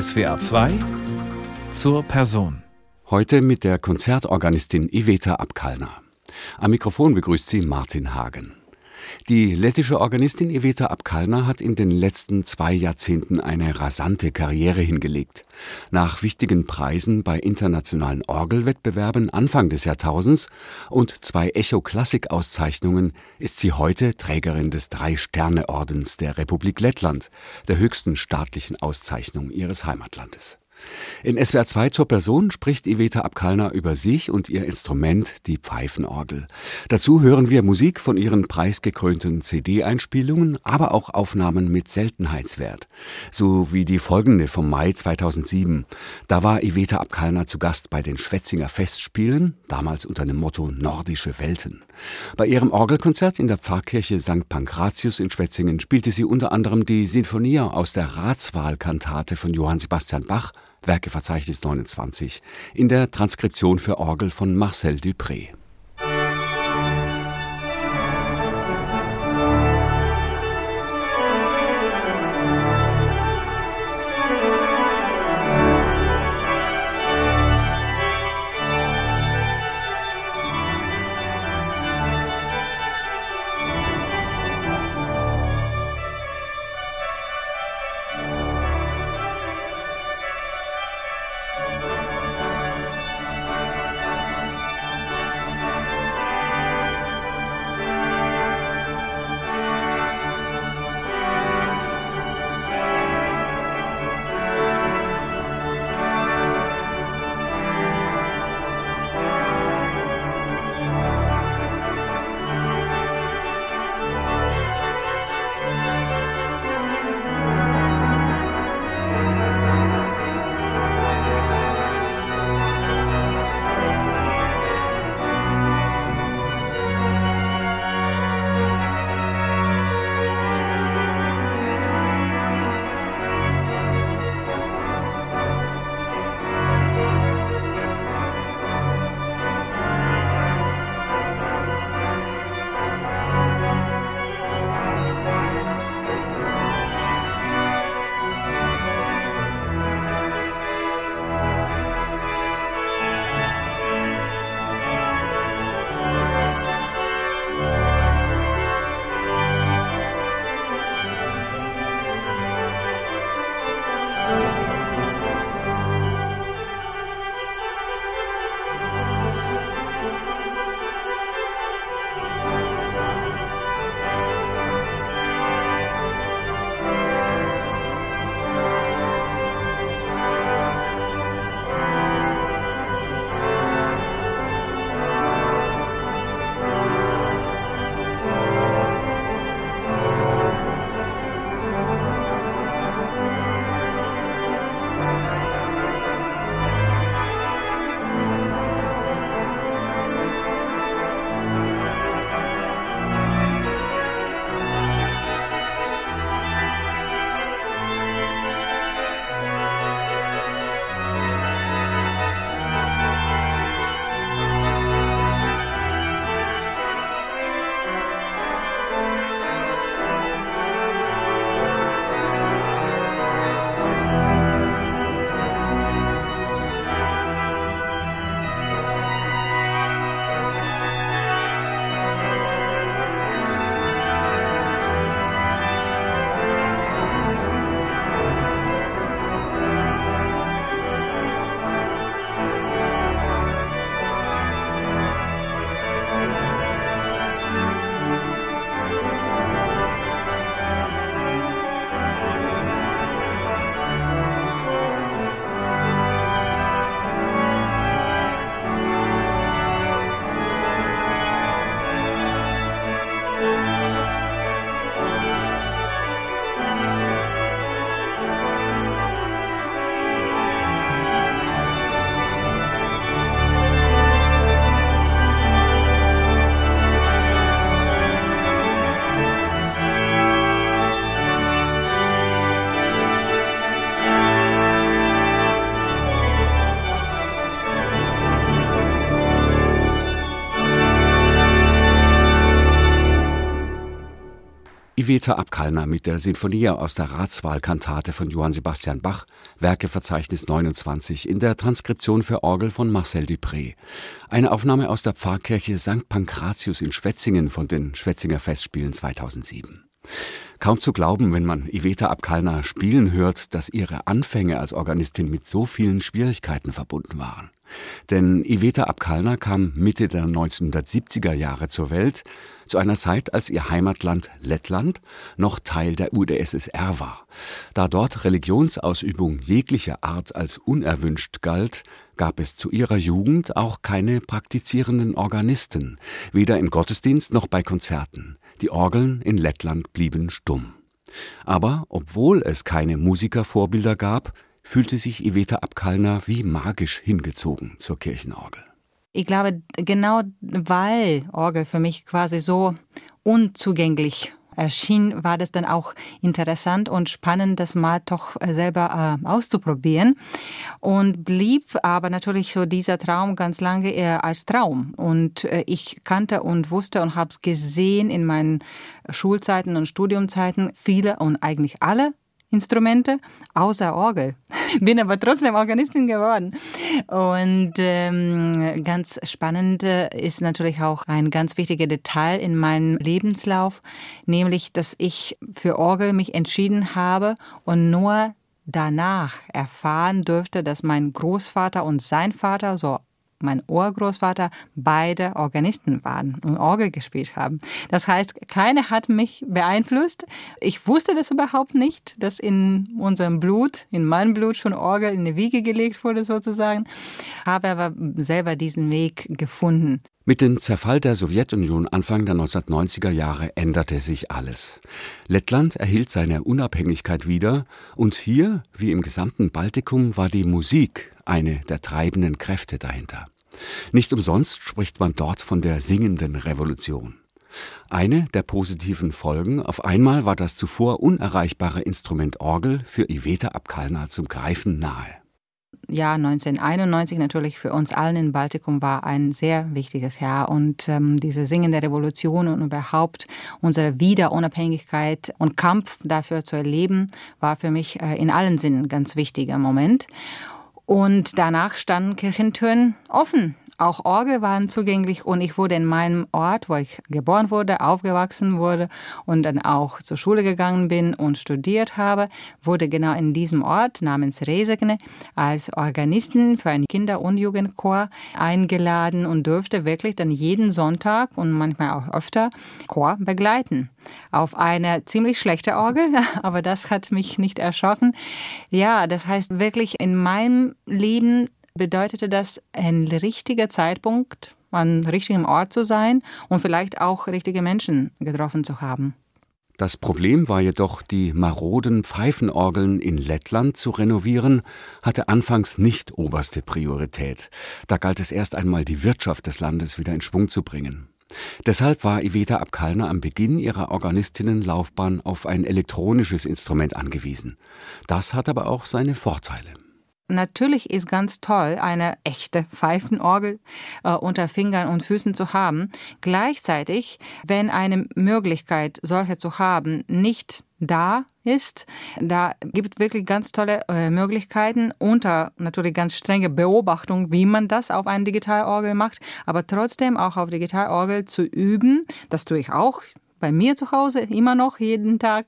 SWA 2 zur Person. Heute mit der Konzertorganistin Iveta Abkalner. Am Mikrofon begrüßt sie Martin Hagen. Die lettische Organistin Iveta Abkalner hat in den letzten zwei Jahrzehnten eine rasante Karriere hingelegt. Nach wichtigen Preisen bei internationalen Orgelwettbewerben Anfang des Jahrtausends und zwei Echo-Klassik-Auszeichnungen ist sie heute Trägerin des Drei-Sterne-Ordens der Republik Lettland, der höchsten staatlichen Auszeichnung ihres Heimatlandes. In SWR 2 zur Person spricht Iveta Abkalner über sich und ihr Instrument, die Pfeifenorgel. Dazu hören wir Musik von ihren preisgekrönten CD-Einspielungen, aber auch Aufnahmen mit Seltenheitswert. So wie die folgende vom Mai 2007. Da war Iveta Abkalner zu Gast bei den Schwetzinger Festspielen, damals unter dem Motto Nordische Welten. Bei ihrem Orgelkonzert in der Pfarrkirche St. Pankratius in Schwetzingen spielte sie unter anderem die Sinfonia aus der Ratswahlkantate von Johann Sebastian Bach Werkeverzeichnis 29 in der Transkription für Orgel von Marcel Dupré. Iveta Abkalner mit der Sinfonie aus der Ratswahlkantate von Johann Sebastian Bach, Werkeverzeichnis 29 in der Transkription für Orgel von Marcel Dupré. Eine Aufnahme aus der Pfarrkirche St. Pankratius in Schwetzingen von den Schwetzinger Festspielen 2007. Kaum zu glauben, wenn man Iveta Abkalner spielen hört, dass ihre Anfänge als Organistin mit so vielen Schwierigkeiten verbunden waren. Denn Iveta Abkalner kam Mitte der 1970er Jahre zur Welt, zu einer Zeit, als ihr Heimatland Lettland noch Teil der UdSSR war. Da dort Religionsausübung jeglicher Art als unerwünscht galt, gab es zu ihrer Jugend auch keine praktizierenden Organisten, weder im Gottesdienst noch bei Konzerten. Die Orgeln in Lettland blieben stumm. Aber obwohl es keine Musikervorbilder gab, fühlte sich Iveta Abkalner wie magisch hingezogen zur Kirchenorgel. Ich glaube, genau weil Orgel für mich quasi so unzugänglich erschien, war das dann auch interessant und spannend, das mal doch selber äh, auszuprobieren. Und blieb aber natürlich so dieser Traum ganz lange eher als Traum. Und äh, ich kannte und wusste und habe es gesehen in meinen Schulzeiten und Studiumzeiten, viele und eigentlich alle Instrumente, außer Orgel. Bin aber trotzdem Organistin geworden. Und ähm, ganz spannend äh, ist natürlich auch ein ganz wichtiger Detail in meinem Lebenslauf, nämlich, dass ich für Orgel mich entschieden habe und nur danach erfahren dürfte, dass mein Großvater und sein Vater so mein Urgroßvater beide Organisten waren und Orgel gespielt haben. Das heißt, keiner hat mich beeinflusst. Ich wusste das überhaupt nicht, dass in unserem Blut, in meinem Blut schon Orgel in die Wiege gelegt wurde sozusagen, habe aber selber diesen Weg gefunden. Mit dem Zerfall der Sowjetunion Anfang der 1990er Jahre änderte sich alles. Lettland erhielt seine Unabhängigkeit wieder und hier, wie im gesamten Baltikum, war die Musik eine der treibenden Kräfte dahinter. Nicht umsonst spricht man dort von der singenden Revolution. Eine der positiven Folgen, auf einmal war das zuvor unerreichbare Instrument Orgel für Iveta Abkalna zum Greifen nahe. Jahr 1991 natürlich für uns allen in Baltikum war ein sehr wichtiges Jahr und ähm, diese singende Revolution und überhaupt unsere Wiederunabhängigkeit und Kampf dafür zu erleben, war für mich äh, in allen Sinnen ganz wichtiger Moment. Und danach standen Kirchentüren offen auch Orgel waren zugänglich und ich wurde in meinem Ort, wo ich geboren wurde, aufgewachsen wurde und dann auch zur Schule gegangen bin und studiert habe, wurde genau in diesem Ort namens Resegne als Organistin für einen Kinder- und Jugendchor eingeladen und durfte wirklich dann jeden Sonntag und manchmal auch öfter Chor begleiten. Auf eine ziemlich schlechte Orgel, aber das hat mich nicht erschrocken. Ja, das heißt wirklich in meinem Leben bedeutete das ein richtiger Zeitpunkt, an richtigem Ort zu sein und vielleicht auch richtige Menschen getroffen zu haben. Das Problem war jedoch, die maroden Pfeifenorgeln in Lettland zu renovieren, hatte anfangs nicht oberste Priorität. Da galt es erst einmal, die Wirtschaft des Landes wieder in Schwung zu bringen. Deshalb war Iveta Abkalner am Beginn ihrer Organistinnenlaufbahn auf ein elektronisches Instrument angewiesen. Das hat aber auch seine Vorteile. Natürlich ist ganz toll, eine echte Pfeifenorgel äh, unter Fingern und Füßen zu haben. Gleichzeitig, wenn eine Möglichkeit, solche zu haben, nicht da ist, da gibt wirklich ganz tolle äh, Möglichkeiten unter natürlich ganz strenge Beobachtung, wie man das auf eine Digitalorgel macht, aber trotzdem auch auf Digitalorgel zu üben. Das tue ich auch bei mir zu Hause immer noch jeden Tag.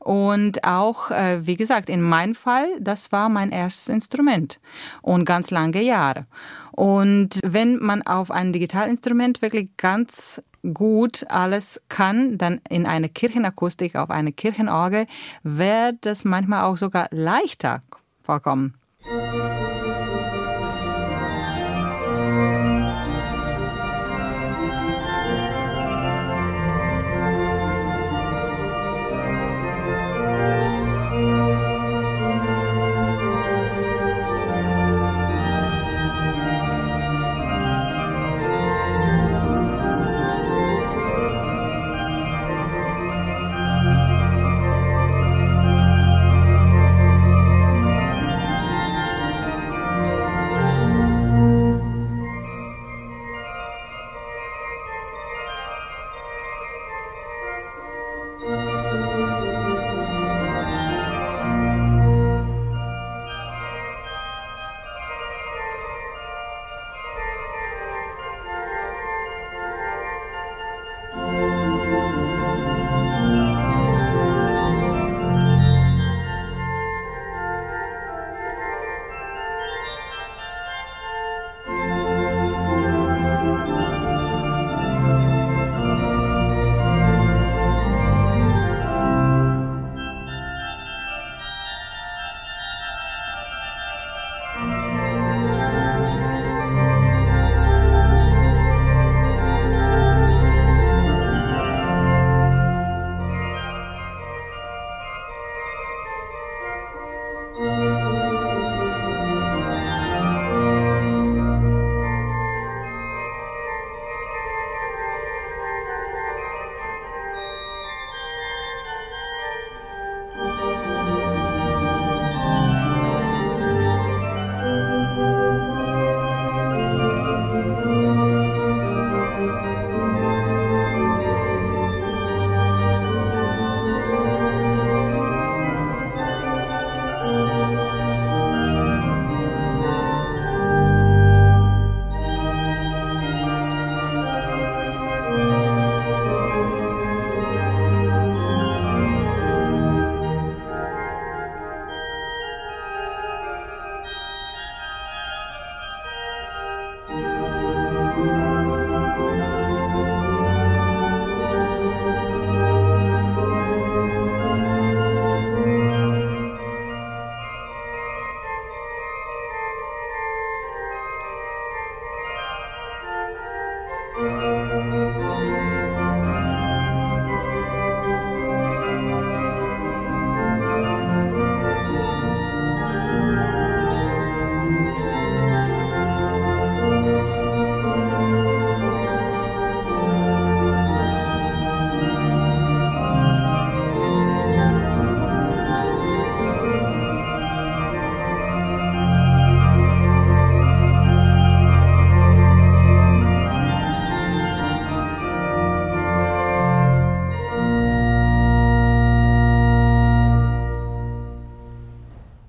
Und auch, äh, wie gesagt, in meinem Fall, das war mein erstes Instrument und ganz lange Jahre. Und wenn man auf ein Digitalinstrument wirklich ganz gut alles kann, dann in eine Kirchenakustik, auf eine Kirchenorgel, wird es manchmal auch sogar leichter vorkommen.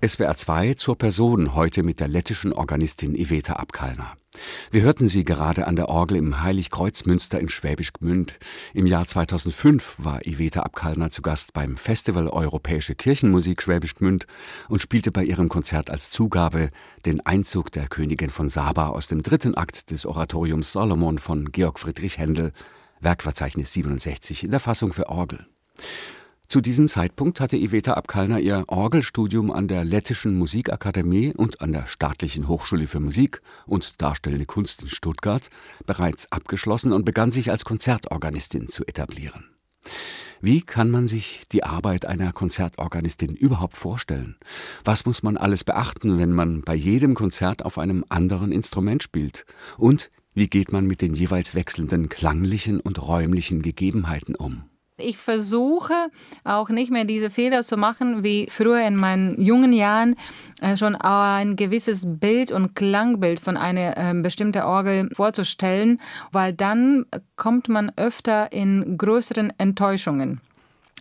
SWR 2 zur Person heute mit der lettischen Organistin Iveta Abkalner. Wir hörten sie gerade an der Orgel im Heiligkreuzmünster in Schwäbisch Gmünd. Im Jahr 2005 war Iveta Abkalner zu Gast beim Festival Europäische Kirchenmusik Schwäbisch Gmünd und spielte bei ihrem Konzert als Zugabe den Einzug der Königin von Saba aus dem dritten Akt des Oratoriums Solomon von Georg Friedrich Händel, Werkverzeichnis 67 in der Fassung für Orgel. Zu diesem Zeitpunkt hatte Iveta Abkalner ihr Orgelstudium an der Lettischen Musikakademie und an der Staatlichen Hochschule für Musik und Darstellende Kunst in Stuttgart bereits abgeschlossen und begann sich als Konzertorganistin zu etablieren. Wie kann man sich die Arbeit einer Konzertorganistin überhaupt vorstellen? Was muss man alles beachten, wenn man bei jedem Konzert auf einem anderen Instrument spielt? Und wie geht man mit den jeweils wechselnden klanglichen und räumlichen Gegebenheiten um? Ich versuche auch nicht mehr diese Fehler zu machen, wie früher in meinen jungen Jahren äh, schon ein gewisses Bild und Klangbild von einer äh, bestimmten Orgel vorzustellen, weil dann kommt man öfter in größeren Enttäuschungen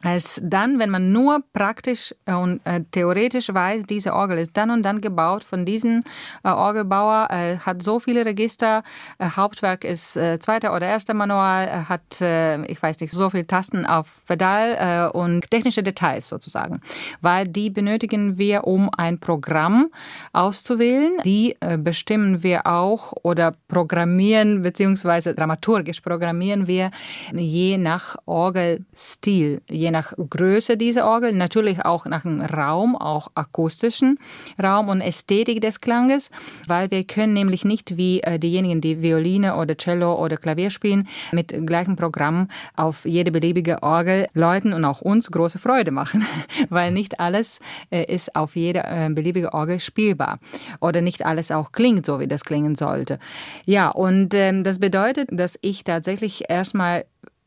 als dann, wenn man nur praktisch äh, und äh, theoretisch weiß, diese Orgel ist dann und dann gebaut von diesem äh, Orgelbauer, äh, hat so viele Register, äh, Hauptwerk ist äh, zweiter oder erster Manual, hat, ich weiß nicht, so viele Tasten auf Pedal und technische Details sozusagen, weil die benötigen wir, um ein Programm auszuwählen. Die bestimmen wir auch oder programmieren beziehungsweise dramaturgisch programmieren wir je nach Orgelstil, je nach Größe dieser Orgel, natürlich auch nach dem Raum, auch akustischen Raum und Ästhetik des Klanges, weil wir können nämlich nicht wie äh, diejenigen, die Violine oder Cello oder Klavier spielen, mit gleichem Programm auf jede beliebige Orgel läuten und auch uns große Freude machen, weil nicht alles äh, ist auf jede äh, beliebige Orgel spielbar oder nicht alles auch klingt so, wie das klingen sollte. Ja, und ähm, das bedeutet, dass ich tatsächlich erstmal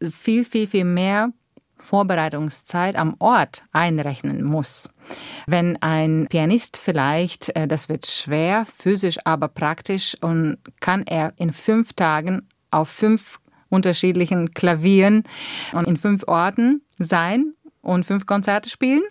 viel, viel, viel mehr Vorbereitungszeit am Ort einrechnen muss. Wenn ein Pianist vielleicht, äh, das wird schwer, physisch aber praktisch und kann er in fünf Tagen auf fünf unterschiedlichen Klavieren und in fünf Orten sein und fünf Konzerte spielen,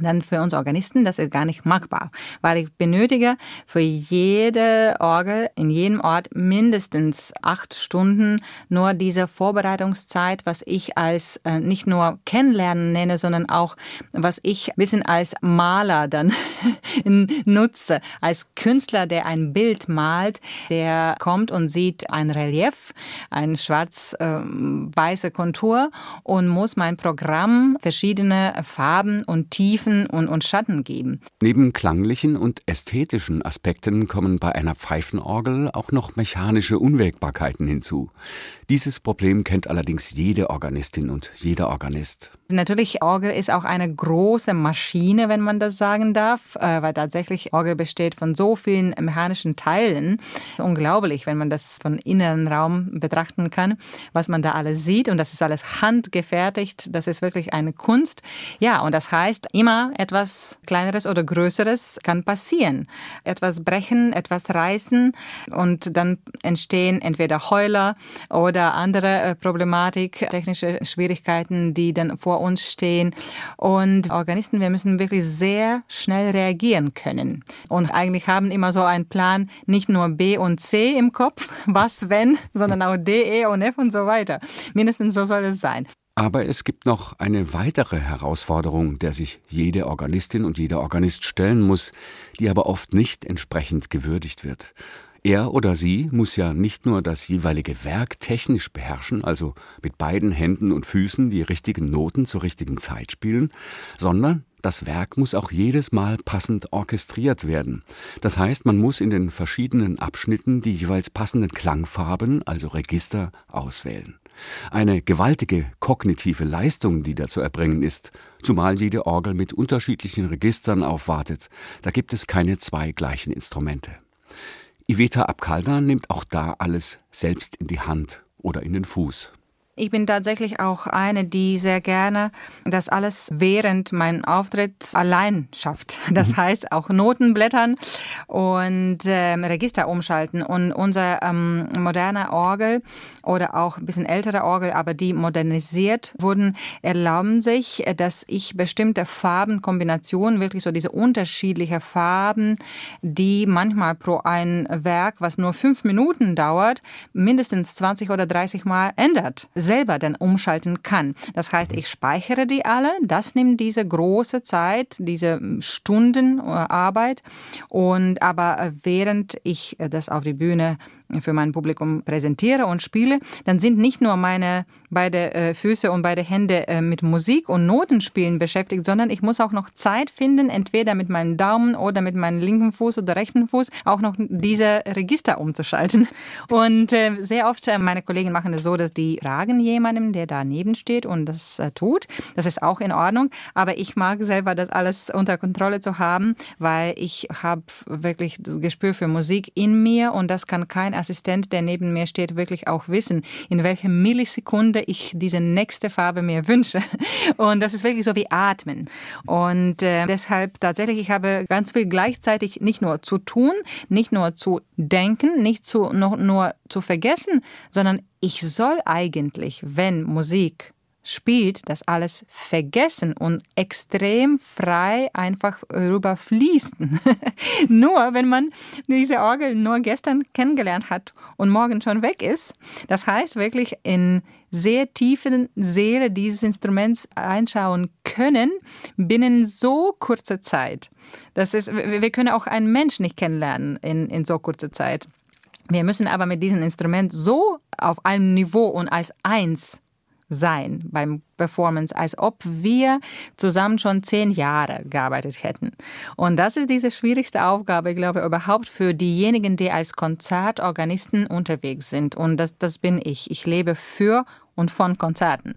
dann für uns Organisten, das ist gar nicht machbar, weil ich benötige für jede Orgel in jedem Ort mindestens acht Stunden nur diese Vorbereitungszeit, was ich als äh, nicht nur kennenlernen nenne, sondern auch was ich ein bisschen als Maler dann nutze, als Künstler, der ein Bild malt, der kommt und sieht ein Relief, ein schwarz-weiße äh, Kontur und muss mein Programm verschiedene Farben und Tiefen Tiefen und, und Schatten geben. Neben klanglichen und ästhetischen Aspekten kommen bei einer Pfeifenorgel auch noch mechanische Unwägbarkeiten hinzu. Dieses Problem kennt allerdings jede Organistin und jeder Organist. Natürlich, Orgel ist auch eine große Maschine, wenn man das sagen darf, äh, weil tatsächlich Orgel besteht von so vielen mechanischen Teilen. Unglaublich, wenn man das von inneren Raum betrachten kann, was man da alles sieht. Und das ist alles handgefertigt. Das ist wirklich eine Kunst. Ja, und das heißt, immer etwas Kleineres oder Größeres kann passieren. Etwas brechen, etwas reißen und dann entstehen entweder Heuler oder andere äh, Problematik, technische Schwierigkeiten, die dann vor uns stehen. Und Organisten, wir müssen wirklich sehr schnell reagieren können. Und eigentlich haben immer so einen Plan, nicht nur B und C im Kopf, was wenn, sondern auch D, E und F und so weiter. Mindestens so soll es sein. Aber es gibt noch eine weitere Herausforderung, der sich jede Organistin und jeder Organist stellen muss, die aber oft nicht entsprechend gewürdigt wird. Er oder sie muss ja nicht nur das jeweilige Werk technisch beherrschen, also mit beiden Händen und Füßen die richtigen Noten zur richtigen Zeit spielen, sondern das Werk muss auch jedes Mal passend orchestriert werden. Das heißt, man muss in den verschiedenen Abschnitten die jeweils passenden Klangfarben, also Register, auswählen. Eine gewaltige kognitive Leistung, die da zu erbringen ist, zumal jede Orgel mit unterschiedlichen Registern aufwartet. Da gibt es keine zwei gleichen Instrumente. Iveta Abkalner nimmt auch da alles selbst in die Hand oder in den Fuß. Ich bin tatsächlich auch eine, die sehr gerne das alles während meinem Auftritt allein schafft. Das mhm. heißt auch Noten blättern und ähm, Register umschalten. Und unser ähm, moderner Orgel oder auch ein bisschen ältere Orgel, aber die modernisiert wurden, erlauben sich, dass ich bestimmte Farbenkombinationen, wirklich so diese unterschiedliche Farben, die manchmal pro ein Werk, was nur fünf Minuten dauert, mindestens 20 oder 30 Mal ändert selber dann umschalten kann. Das heißt, ich speichere die alle, das nimmt diese große Zeit, diese Stunden äh, Arbeit und aber äh, während ich äh, das auf die Bühne für mein Publikum präsentiere und spiele, dann sind nicht nur meine beide äh, Füße und beide Hände äh, mit Musik und Notenspielen beschäftigt, sondern ich muss auch noch Zeit finden, entweder mit meinem Daumen oder mit meinem linken Fuß oder rechten Fuß auch noch diese Register umzuschalten. Und äh, sehr oft, meine Kollegen machen es so, dass die fragen jemandem, der daneben steht und das tut. Das ist auch in Ordnung. Aber ich mag selber das alles unter Kontrolle zu haben, weil ich habe wirklich das Gespür für Musik in mir und das kann kein Assistent, der neben mir steht, wirklich auch wissen, in welcher Millisekunde ich diese nächste Farbe mir wünsche. Und das ist wirklich so wie Atmen. Und äh, deshalb tatsächlich, ich habe ganz viel gleichzeitig nicht nur zu tun, nicht nur zu denken, nicht zu, noch, nur zu vergessen, sondern ich soll eigentlich, wenn Musik spielt, das alles vergessen und extrem frei einfach rüber fließen. nur wenn man diese Orgel nur gestern kennengelernt hat und morgen schon weg ist. Das heißt wirklich in sehr tiefen Seele dieses Instruments einschauen können binnen so kurzer Zeit. Das ist, wir können auch einen Mensch nicht kennenlernen in, in so kurzer Zeit. Wir müssen aber mit diesem Instrument so auf einem Niveau und als eins sein beim Performance, als ob wir zusammen schon zehn Jahre gearbeitet hätten. Und das ist diese schwierigste Aufgabe, glaube ich, überhaupt für diejenigen, die als Konzertorganisten unterwegs sind. Und das, das bin ich. Ich lebe für und von Konzerten.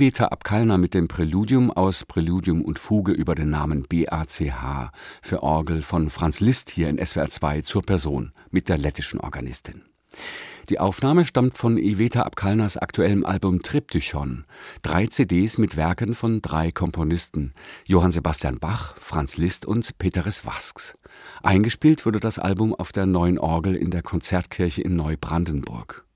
Iveta Abkalner mit dem Präludium aus Präludium und Fuge über den Namen BACH für Orgel von Franz Liszt hier in SWR 2 zur Person mit der lettischen Organistin. Die Aufnahme stammt von Iveta Abkalners aktuellem Album Triptychon. Drei CDs mit Werken von drei Komponisten. Johann Sebastian Bach, Franz Liszt und Peteris Wasks. Eingespielt wurde das Album auf der neuen Orgel in der Konzertkirche in Neubrandenburg.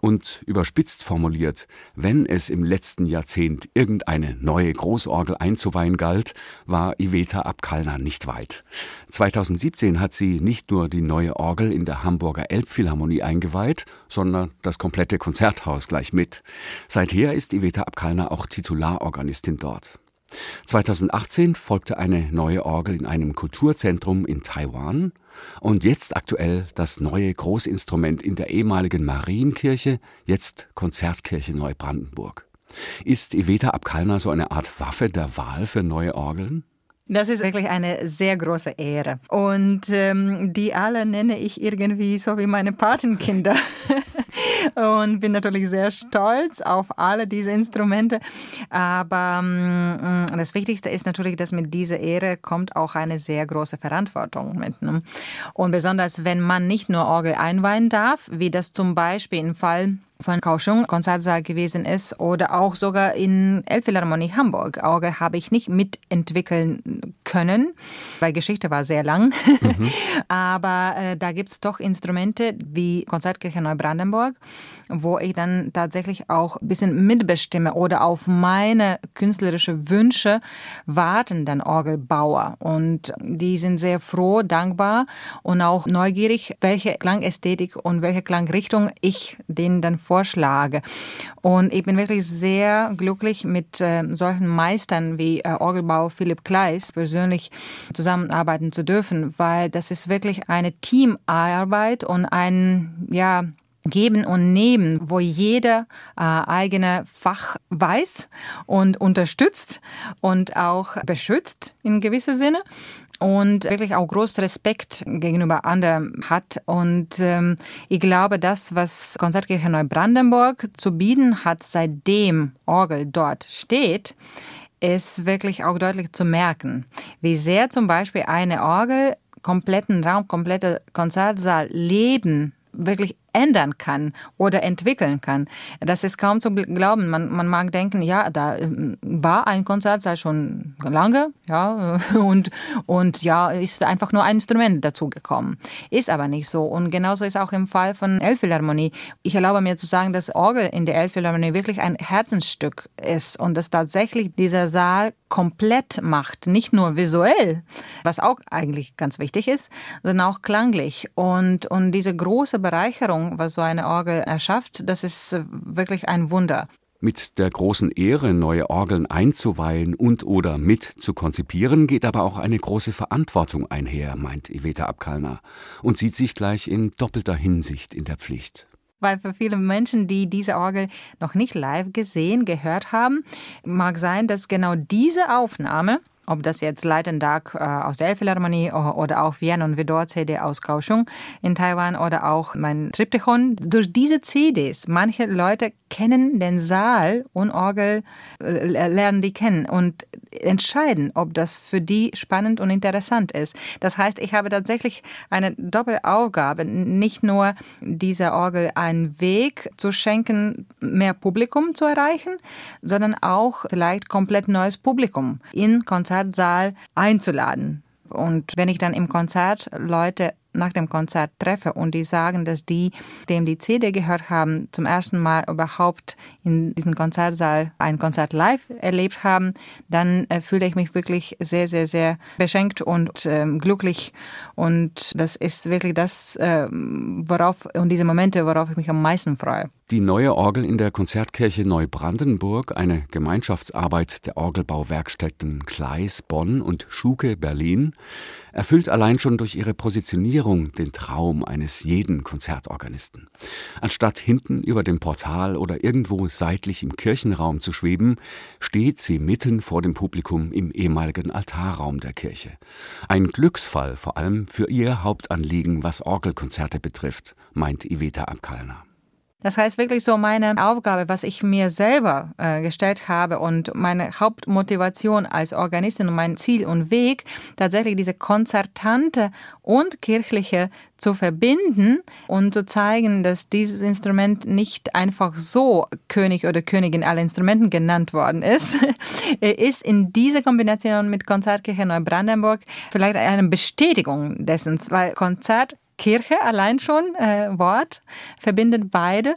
Und überspitzt formuliert, wenn es im letzten Jahrzehnt irgendeine neue Großorgel einzuweihen galt, war Iveta Abkalner nicht weit. 2017 hat sie nicht nur die neue Orgel in der Hamburger Elbphilharmonie eingeweiht, sondern das komplette Konzerthaus gleich mit. Seither ist Iveta Abkalner auch Titularorganistin dort. 2018 folgte eine neue Orgel in einem Kulturzentrum in Taiwan und jetzt aktuell das neue Großinstrument in der ehemaligen Marienkirche, jetzt Konzertkirche Neubrandenburg. Ist Iveta Abkalner so eine Art Waffe der Wahl für neue Orgeln? Das ist wirklich eine sehr große Ehre. Und ähm, die alle nenne ich irgendwie so wie meine Patenkinder. und bin natürlich sehr stolz auf alle diese Instrumente. Aber ähm, das Wichtigste ist natürlich, dass mit dieser Ehre kommt auch eine sehr große Verantwortung mit. Ne? Und besonders, wenn man nicht nur Orgel einweihen darf, wie das zum Beispiel im Fall von Kaohsiung Konzertsaal gewesen ist oder auch sogar in Elbphilharmonie Hamburg. Orgel habe ich nicht mitentwickeln können, weil Geschichte war sehr lang. Mhm. Aber äh, da gibt es doch Instrumente wie Konzertkirche Neubrandenburg, wo ich dann tatsächlich auch ein bisschen mitbestimme oder auf meine künstlerische Wünsche warten dann Orgelbauer. Und die sind sehr froh, dankbar und auch neugierig, welche Klangästhetik und welche Klangrichtung ich denen dann vorschlage. Und ich bin wirklich sehr glücklich, mit äh, solchen Meistern wie äh, Orgelbau Philipp Kleis persönlich zusammenarbeiten zu dürfen, weil das ist wirklich eine Teamarbeit und ein, ja, Geben und Nehmen, wo jeder äh, eigene Fach weiß und unterstützt und auch beschützt in gewisser Sinne und wirklich auch großen Respekt gegenüber anderen hat. Und ähm, ich glaube, das, was Konzertkirche Neubrandenburg zu bieten hat, seitdem Orgel dort steht, ist wirklich auch deutlich zu merken, wie sehr zum Beispiel eine Orgel kompletten Raum, komplette Konzertsaal leben wirklich ändern kann oder entwickeln kann. Das ist kaum zu glauben. Man, man mag denken, ja, da ähm, war ein Konzert seit schon lange, ja, und, und ja, ist einfach nur ein Instrument dazugekommen. Ist aber nicht so. Und genauso ist auch im Fall von Elbphilharmonie. Ich erlaube mir zu sagen, dass Orgel in der Elbphilharmonie wirklich ein Herzensstück ist und dass tatsächlich dieser Saal komplett macht. Nicht nur visuell, was auch eigentlich ganz wichtig ist, sondern auch klanglich. Und, und diese große Bereicherung was so eine Orgel erschafft, das ist wirklich ein Wunder. Mit der großen Ehre, neue Orgeln einzuweihen und oder mit zu konzipieren, geht aber auch eine große Verantwortung einher, meint Iveta Abkalner und sieht sich gleich in doppelter Hinsicht in der Pflicht weil für viele Menschen, die diese Orgel noch nicht live gesehen, gehört haben, mag sein, dass genau diese Aufnahme ob das jetzt Leitendag äh, aus der Elbphilharmonie oder auch Vienna und Vidor CD aus Kaohsiung in Taiwan oder auch mein Triptychon. Durch diese CDs, manche Leute kennen den Saal und Orgel, äh, lernen die kennen und entscheiden, ob das für die spannend und interessant ist. Das heißt, ich habe tatsächlich eine Doppelaufgabe, nicht nur dieser Orgel einen Weg zu schenken, mehr Publikum zu erreichen, sondern auch vielleicht komplett neues Publikum in Konzertsaal einzuladen. Und wenn ich dann im Konzert Leute nach dem Konzert treffe und die sagen, dass die, dem die CD gehört haben, zum ersten Mal überhaupt in diesem Konzertsaal ein Konzert live erlebt haben, dann äh, fühle ich mich wirklich sehr, sehr, sehr beschenkt und äh, glücklich. Und das ist wirklich das, äh, worauf und diese Momente, worauf ich mich am meisten freue. Die neue Orgel in der Konzertkirche Neubrandenburg, eine Gemeinschaftsarbeit der Orgelbauwerkstätten Kleis Bonn und Schuke Berlin, erfüllt allein schon durch ihre Positionierung den Traum eines jeden Konzertorganisten. Anstatt hinten über dem Portal oder irgendwo seitlich im Kirchenraum zu schweben, steht sie mitten vor dem Publikum im ehemaligen Altarraum der Kirche. Ein Glücksfall vor allem für ihr Hauptanliegen, was Orgelkonzerte betrifft, meint Iveta Abkalner. Das heißt wirklich so meine Aufgabe, was ich mir selber äh, gestellt habe und meine Hauptmotivation als Organistin und mein Ziel und Weg, tatsächlich diese konzertante und kirchliche zu verbinden und zu zeigen, dass dieses Instrument nicht einfach so König oder Königin aller Instrumenten genannt worden ist, ist in dieser Kombination mit Konzertkirche Neubrandenburg vielleicht eine Bestätigung dessen, weil Konzert Kirche allein schon, äh, Wort, verbindet beide.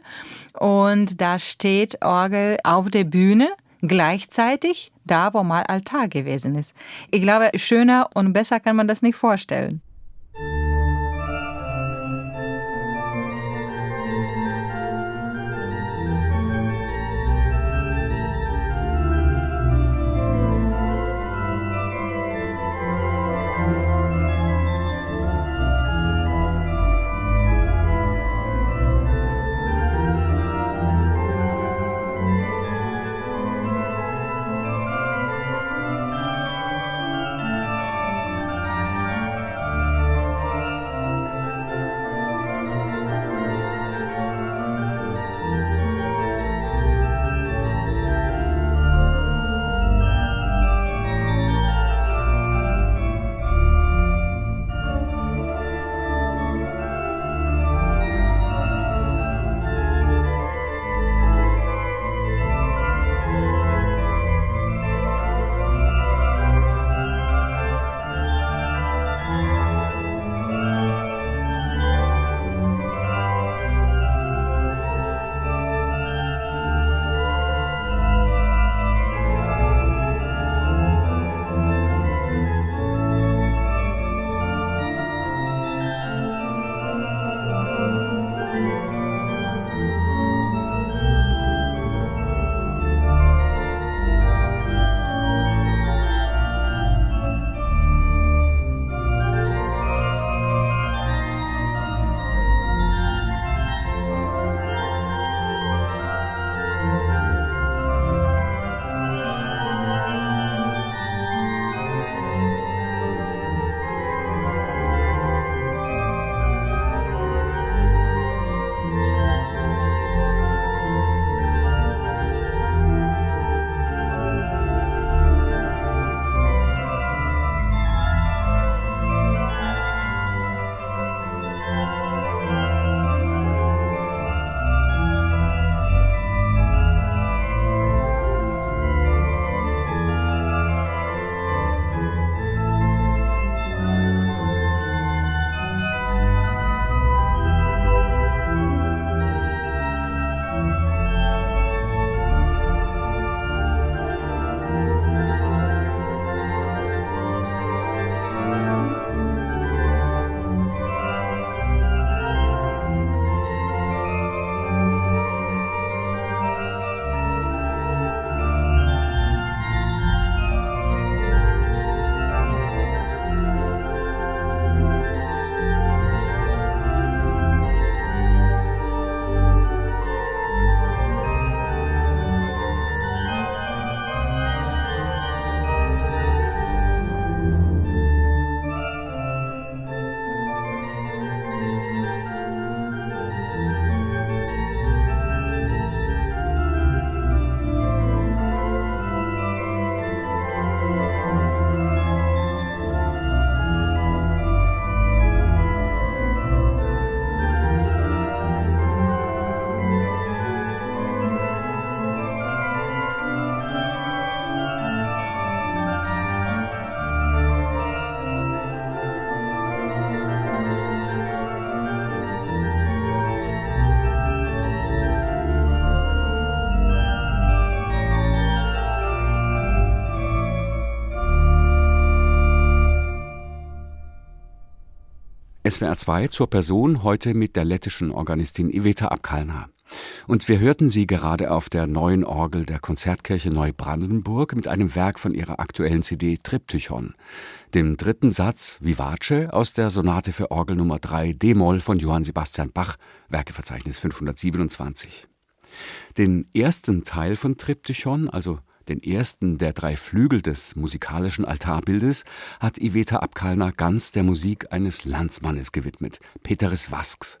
Und da steht Orgel auf der Bühne gleichzeitig da, wo mal Altar gewesen ist. Ich glaube, schöner und besser kann man das nicht vorstellen. SWR 2 zur Person heute mit der lettischen Organistin Iveta Abkalna. Und wir hörten sie gerade auf der neuen Orgel der Konzertkirche Neubrandenburg mit einem Werk von ihrer aktuellen CD Triptychon, dem dritten Satz Vivace aus der Sonate für Orgel Nummer 3 D-Moll von Johann Sebastian Bach, Werkeverzeichnis 527. Den ersten Teil von Triptychon, also Den ersten der drei Flügel des musikalischen Altarbildes hat Iveta Abkalner ganz der Musik eines Landsmannes gewidmet, Peteris Vasks.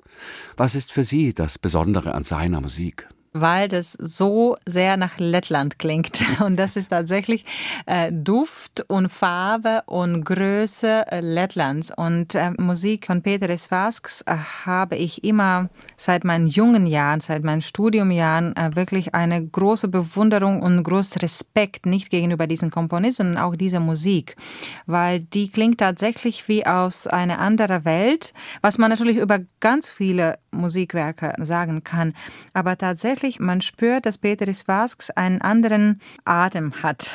Was ist für Sie das Besondere an seiner Musik? Weil das so sehr nach Lettland klingt. Und das ist tatsächlich äh, Duft und Farbe und Größe äh, Lettlands. Und äh, Musik von Peter Vasks äh, habe ich immer seit meinen jungen Jahren, seit meinen Studiumjahren äh, wirklich eine große Bewunderung und großen Respekt, nicht gegenüber diesen Komponisten, sondern auch dieser Musik. Weil die klingt tatsächlich wie aus einer anderen Welt, was man natürlich über ganz viele Musikwerke sagen kann. Aber tatsächlich wirklich, man spürt, dass Peteris Vasks einen anderen Atem hat.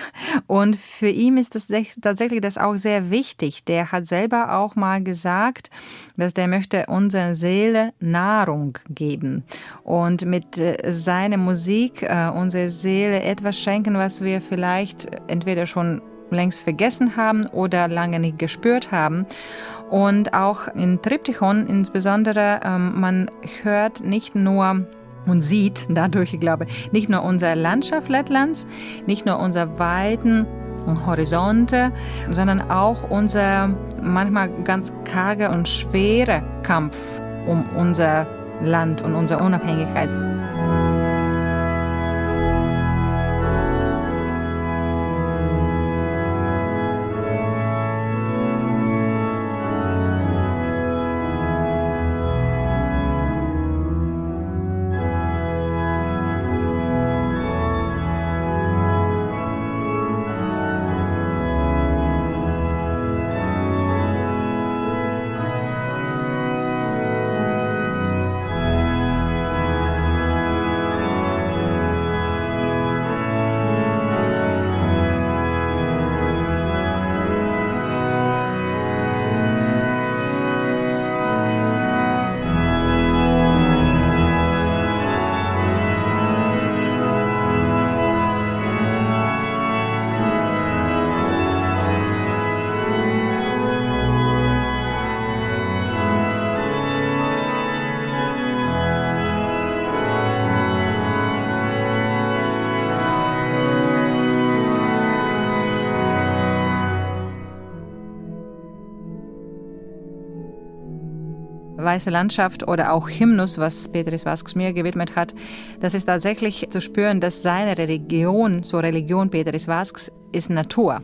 Und für ihn ist das tatsächlich das auch sehr wichtig. Der hat selber auch mal gesagt, dass der möchte unserer Seele Nahrung geben und mit äh, seiner Musik äh, unserer Seele etwas schenken, was wir vielleicht entweder schon längst vergessen haben oder lange nicht gespürt haben. Und auch in Triptychon insbesondere, ähm, man hört nicht nur und sieht dadurch, ich glaube, nicht nur unsere Landschaft Lettlands, nicht nur unsere weiten Horizonte, sondern auch unser manchmal ganz karge und schwere Kampf um unser Land und unsere Unabhängigkeit. Weiße Landschaft oder auch Hymnus, was Petris Vasks mir gewidmet hat, das ist tatsächlich zu spüren, dass seine Religion, so Religion Petris Vasks, ist Natur.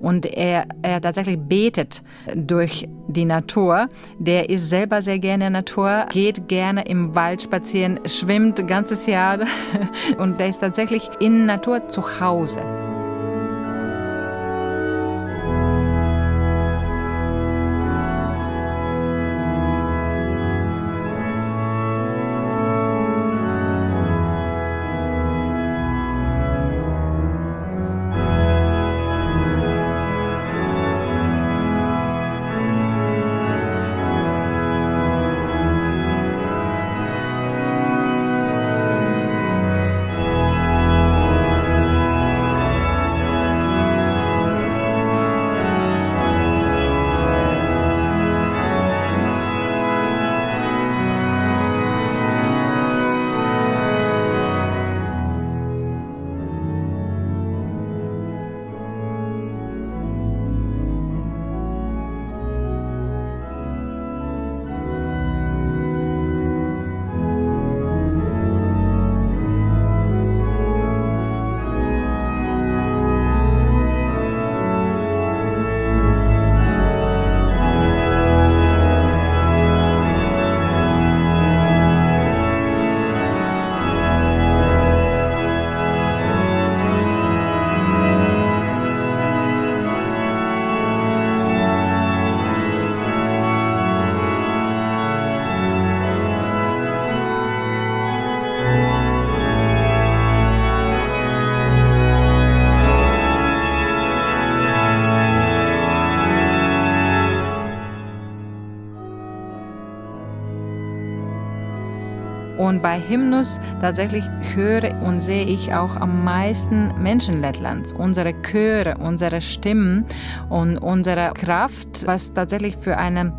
Und er, er tatsächlich betet durch die Natur. Der ist selber sehr gerne in Natur, geht gerne im Wald spazieren, schwimmt ganzes Jahr und der ist tatsächlich in Natur zu Hause. Und bei Hymnus tatsächlich höre und sehe ich auch am meisten Menschen Lettlands. Unsere Chöre, unsere Stimmen und unsere Kraft, was tatsächlich für eine,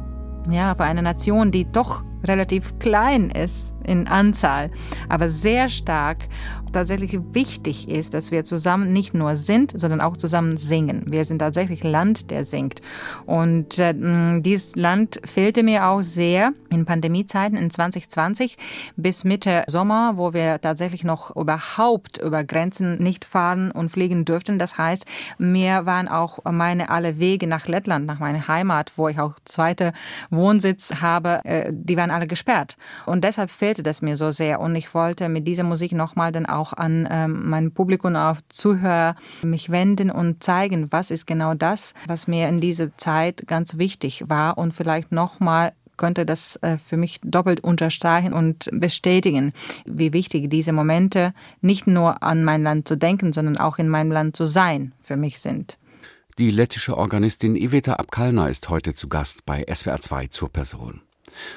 ja, für eine Nation, die doch relativ klein ist in Anzahl, aber sehr stark tatsächlich wichtig ist, dass wir zusammen nicht nur sind, sondern auch zusammen singen. Wir sind tatsächlich Land, der singt. Und äh, dieses Land fehlte mir auch sehr in Pandemiezeiten in 2020 bis Mitte Sommer, wo wir tatsächlich noch überhaupt über Grenzen nicht fahren und fliegen dürften. Das heißt, mir waren auch meine alle Wege nach Lettland, nach meiner Heimat, wo ich auch zweite Wohnsitz habe, äh, die waren alle gesperrt. Und deshalb fehlte das mir so sehr. Und ich wollte mit dieser Musik nochmal dann auch an ähm, mein Publikum, auf Zuhörer mich wenden und zeigen, was ist genau das, was mir in dieser Zeit ganz wichtig war und vielleicht nochmal könnte das äh, für mich doppelt unterstreichen und bestätigen, wie wichtig diese Momente nicht nur an mein Land zu denken, sondern auch in meinem Land zu sein für mich sind. Die lettische Organistin Iveta Abkalna ist heute zu Gast bei SWR 2 zur Person.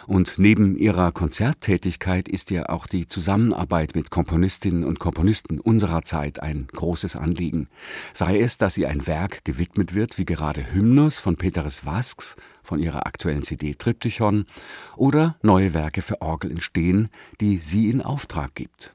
Und neben ihrer Konzerttätigkeit ist ihr auch die Zusammenarbeit mit Komponistinnen und Komponisten unserer Zeit ein großes Anliegen. Sei es, dass ihr ein Werk gewidmet wird, wie gerade Hymnus von Peteres Vasks von ihrer aktuellen CD Triptychon, oder neue Werke für Orgel entstehen, die sie in Auftrag gibt.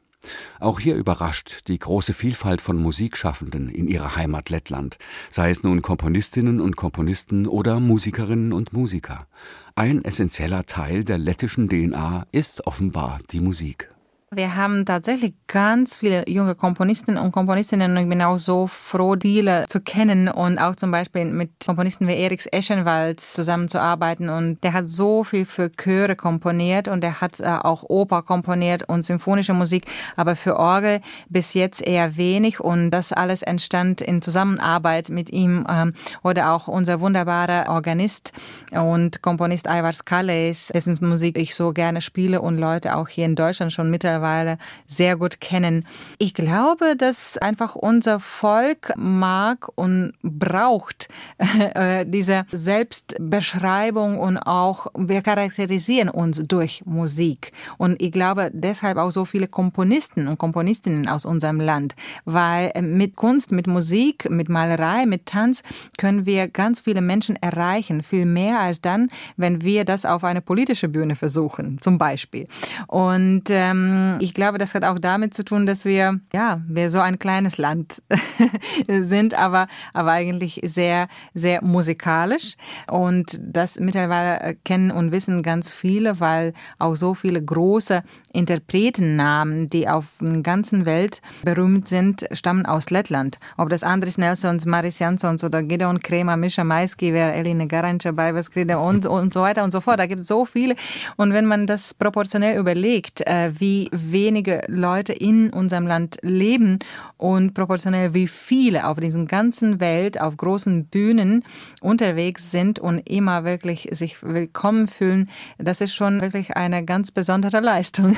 Auch hier überrascht die große Vielfalt von Musikschaffenden in ihrer Heimat Lettland, sei es nun Komponistinnen und Komponisten oder Musikerinnen und Musiker. Ein essentieller Teil der lettischen DNA ist offenbar die Musik. Wir haben tatsächlich ganz viele junge Komponisten und Komponistinnen und ich bin auch so froh, diese zu kennen und auch zum Beispiel mit Komponisten wie Eriks Eschenwald zusammenzuarbeiten. Und der hat so viel für Chöre komponiert und er hat äh, auch Oper komponiert und symphonische Musik, aber für Orgel bis jetzt eher wenig. Und das alles entstand in Zusammenarbeit mit ihm ähm, oder auch unser wunderbarer Organist und Komponist Ivar Skalleis, dessen Musik ich so gerne spiele und Leute auch hier in Deutschland schon mittlerweile mittlerweile sehr gut kennen. Ich glaube, dass einfach unser Volk mag und braucht äh, diese Selbstbeschreibung und auch wir charakterisieren uns durch Musik. Und ich glaube deshalb auch so viele Komponisten und Komponistinnen aus unserem Land, weil mit Kunst, mit Musik, mit Malerei, mit Tanz können wir ganz viele Menschen erreichen, viel mehr als dann, wenn wir das auf eine politische Bühne versuchen, zum Beispiel. Und ähm, ich glaube, das hat auch damit zu tun, dass wir, ja, wir so ein kleines Land sind, aber, aber eigentlich sehr, sehr musikalisch. Und das mittlerweile kennen und wissen ganz viele, weil auch so viele große Interpretennamen, die auf der ganzen Welt berühmt sind, stammen aus Lettland. Ob das Andris Nelsons, Maris Jansons oder Gideon Kremer, Mischa Maisky, wer Eline Garanca, Bajvaskrida und, und so weiter und so fort. Da gibt es so viele. Und wenn man das proportionell überlegt, äh, wie wenige Leute in unserem Land leben und proportionell wie viele auf diesen ganzen Welt auf großen Bühnen unterwegs sind und immer wirklich sich willkommen fühlen, das ist schon wirklich eine ganz besondere Leistung.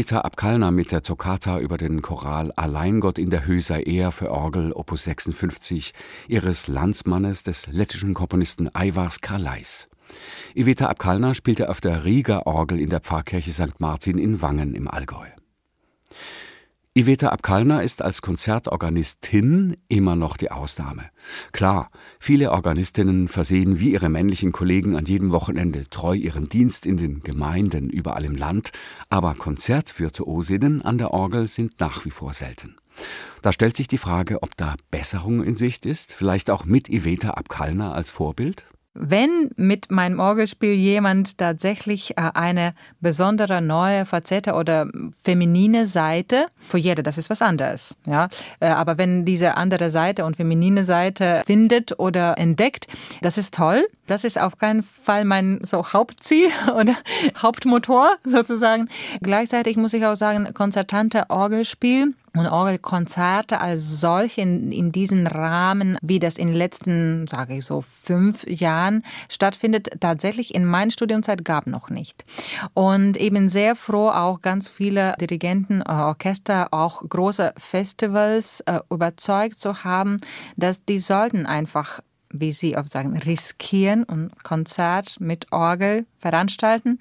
Iveta Abkalner mit der Toccata über den Choral Alleingott in der Höhe sei er für Orgel Opus 56 ihres Landsmannes des lettischen Komponisten Aivars Karlais. Iveta Abkalner spielte auf der Rieger Orgel in der Pfarrkirche St. Martin in Wangen im Allgäu. Iveta Abkalner ist als Konzertorganistin immer noch die Ausnahme. Klar, viele Organistinnen versehen wie ihre männlichen Kollegen an jedem Wochenende treu ihren Dienst in den Gemeinden überall im Land, aber Konzertvirtuosinnen an der Orgel sind nach wie vor selten. Da stellt sich die Frage, ob da Besserung in Sicht ist, vielleicht auch mit Iveta Abkalner als Vorbild? Wenn mit meinem Orgelspiel jemand tatsächlich äh, eine besondere neue Facette oder feminine Seite, für jede, das ist was anderes, ja. Äh, aber wenn diese andere Seite und feminine Seite findet oder entdeckt, das ist toll. Das ist auf keinen Fall mein so Hauptziel oder Hauptmotor sozusagen. Gleichzeitig muss ich auch sagen, konzertante Orgelspiel und Orgelkonzerte als solche in, in diesen Rahmen, wie das in den letzten, sage ich so, fünf Jahren stattfindet, tatsächlich in meiner Studienzeit gab noch nicht. Und eben sehr froh, auch ganz viele Dirigenten, äh, Orchester, auch große Festivals äh, überzeugt zu haben, dass die sollten einfach wie Sie oft sagen, riskieren und Konzert mit Orgel veranstalten.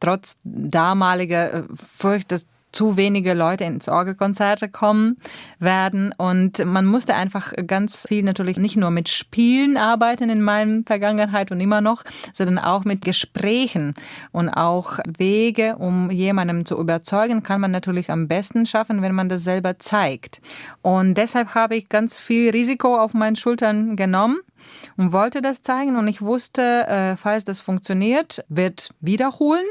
Trotz damaliger äh, Furcht, dass zu wenige Leute ins Orgelkonzerte kommen werden. Und man musste einfach ganz viel natürlich nicht nur mit Spielen arbeiten in meiner Vergangenheit und immer noch, sondern auch mit Gesprächen und auch Wege, um jemandem zu überzeugen, kann man natürlich am besten schaffen, wenn man das selber zeigt. Und deshalb habe ich ganz viel Risiko auf meinen Schultern genommen und wollte das zeigen und ich wusste, äh, falls das funktioniert, wird wiederholen.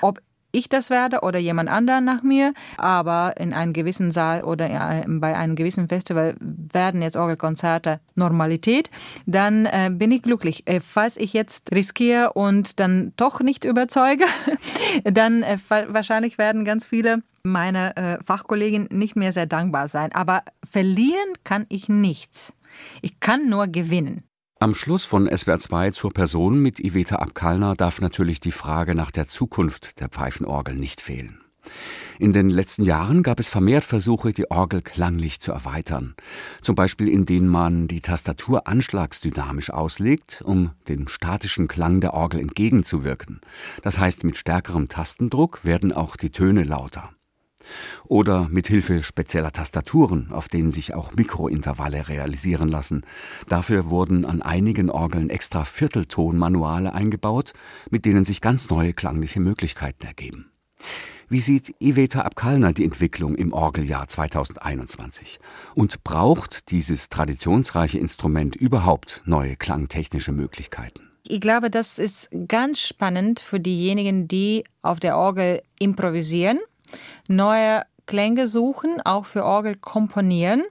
Ob ich das werde oder jemand anderer nach mir, aber in einem gewissen Saal oder bei einem gewissen Festival werden jetzt Orgelkonzerte Normalität, dann äh, bin ich glücklich. Äh, falls ich jetzt riskiere und dann doch nicht überzeuge, dann äh, wahrscheinlich werden ganz viele meiner äh, Fachkollegen nicht mehr sehr dankbar sein. Aber verlieren kann ich nichts. Ich kann nur gewinnen. Am Schluss von SWR 2 zur Person mit Iveta Abkalner darf natürlich die Frage nach der Zukunft der Pfeifenorgel nicht fehlen. In den letzten Jahren gab es vermehrt Versuche, die Orgel klanglich zu erweitern. Zum Beispiel indem man die Tastatur anschlagsdynamisch auslegt, um dem statischen Klang der Orgel entgegenzuwirken. Das heißt, mit stärkerem Tastendruck werden auch die Töne lauter. Oder mit Hilfe spezieller Tastaturen, auf denen sich auch Mikrointervalle realisieren lassen. Dafür wurden an einigen Orgeln extra Vierteltonmanuale eingebaut, mit denen sich ganz neue klangliche Möglichkeiten ergeben. Wie sieht Iveta Abkalner die Entwicklung im Orgeljahr 2021? Und braucht dieses traditionsreiche Instrument überhaupt neue klangtechnische Möglichkeiten? Ich glaube, das ist ganz spannend für diejenigen, die auf der Orgel improvisieren neue Klänge suchen, auch für Orgel komponieren.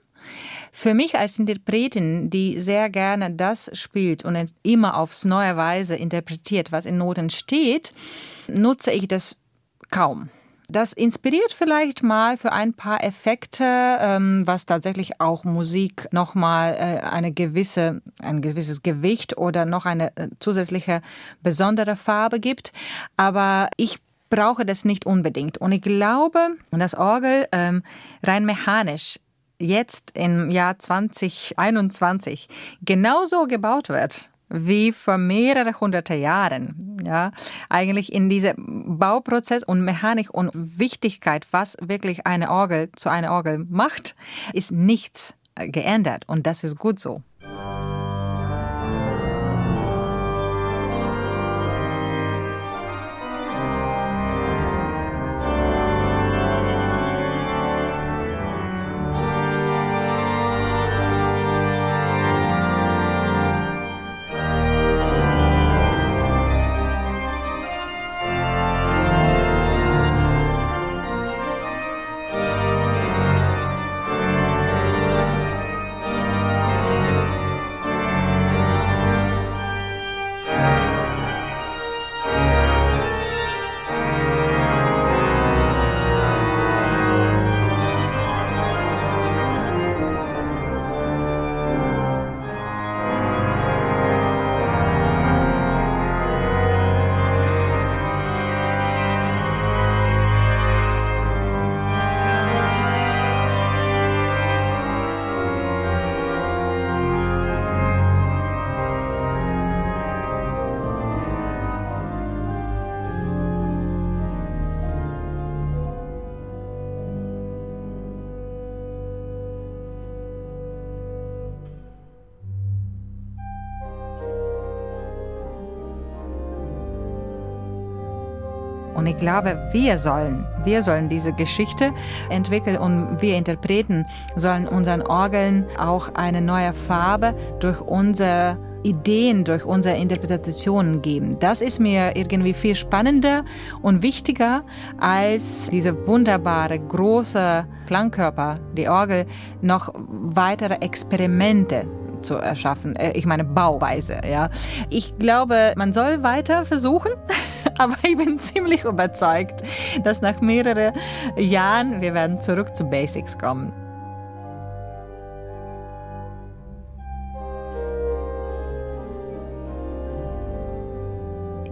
Für mich als Interpretin, die sehr gerne das spielt und immer aufs neue Weise interpretiert, was in Noten steht, nutze ich das kaum. Das inspiriert vielleicht mal für ein paar Effekte, ähm, was tatsächlich auch Musik nochmal äh, eine gewisse, ein gewisses Gewicht oder noch eine äh, zusätzliche besondere Farbe gibt. Aber ich brauche das nicht unbedingt. Und ich glaube, dass Orgel ähm, rein mechanisch jetzt im Jahr 2021 genauso gebaut wird wie vor mehreren hunderte Jahren. Ja, eigentlich in diesem Bauprozess und Mechanik und Wichtigkeit, was wirklich eine Orgel zu einer Orgel macht, ist nichts geändert und das ist gut so. Glaube, wir sollen, wir sollen diese Geschichte entwickeln und wir Interpreten sollen unseren Orgeln auch eine neue Farbe durch unsere Ideen durch unsere Interpretationen geben. Das ist mir irgendwie viel spannender und wichtiger als diese wunderbare große Klangkörper, die Orgel, noch weitere Experimente zu erschaffen. Äh, ich meine Bauweise, ja. Ich glaube, man soll weiter versuchen, aber ich bin ziemlich überzeugt, dass nach mehreren Jahren wir werden zurück zu Basics kommen.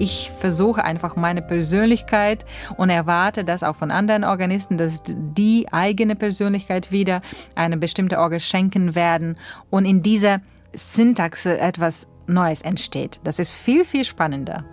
Ich versuche einfach meine Persönlichkeit und erwarte das auch von anderen Organisten, dass die eigene Persönlichkeit wieder eine bestimmte Orgel schenken werden und in dieser Syntax etwas Neues entsteht. Das ist viel, viel spannender.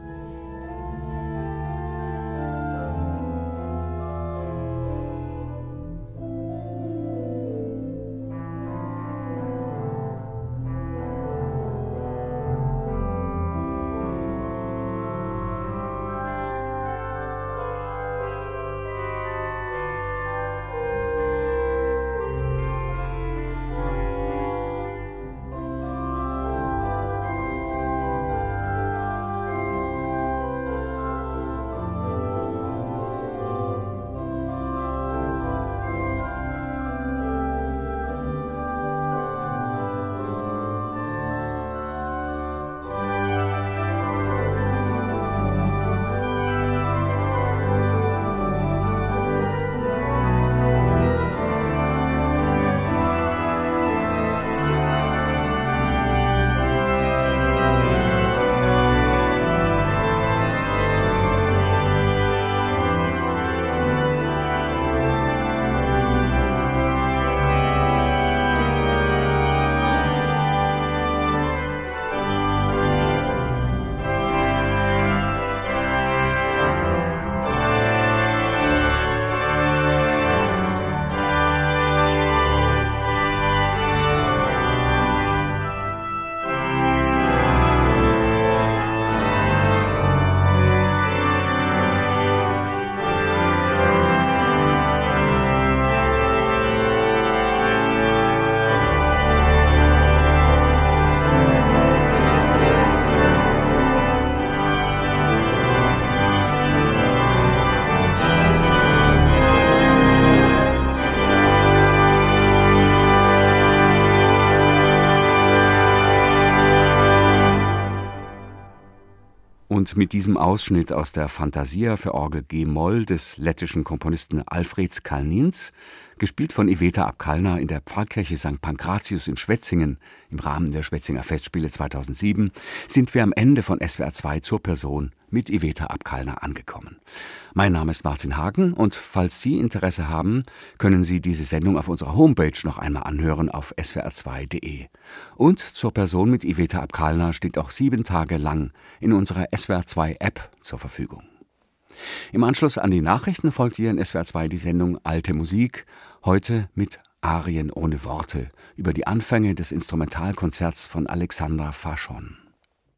Mit diesem Ausschnitt aus der Fantasia für Orgel G-Moll des lettischen Komponisten Alfreds Kalnins gespielt von Iveta Abkalner in der Pfarrkirche St. Pankratius in Schwetzingen im Rahmen der Schwetzinger Festspiele 2007, sind wir am Ende von SWR 2 zur Person mit Iveta Abkalner angekommen. Mein Name ist Martin Hagen und falls Sie Interesse haben, können Sie diese Sendung auf unserer Homepage noch einmal anhören auf swr2.de. Und zur Person mit Iveta Abkalner steht auch sieben Tage lang in unserer SWR2 App zur Verfügung. Im Anschluss an die Nachrichten folgt hier in SWR 2 die Sendung Alte Musik, heute mit Arien ohne Worte über die Anfänge des Instrumentalkonzerts von Alexander Faschon.